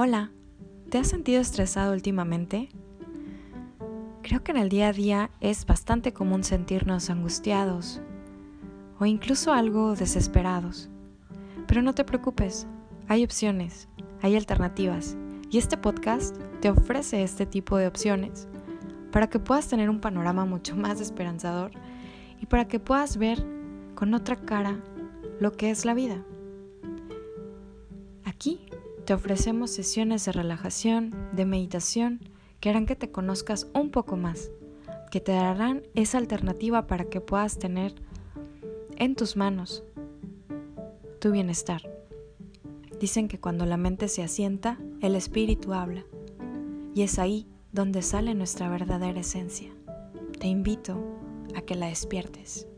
Hola, ¿te has sentido estresado últimamente? Creo que en el día a día es bastante común sentirnos angustiados o incluso algo desesperados. Pero no te preocupes, hay opciones, hay alternativas y este podcast te ofrece este tipo de opciones para que puedas tener un panorama mucho más esperanzador y para que puedas ver con otra cara lo que es la vida. Te ofrecemos sesiones de relajación, de meditación, que harán que te conozcas un poco más, que te darán esa alternativa para que puedas tener en tus manos tu bienestar. Dicen que cuando la mente se asienta, el espíritu habla, y es ahí donde sale nuestra verdadera esencia. Te invito a que la despiertes.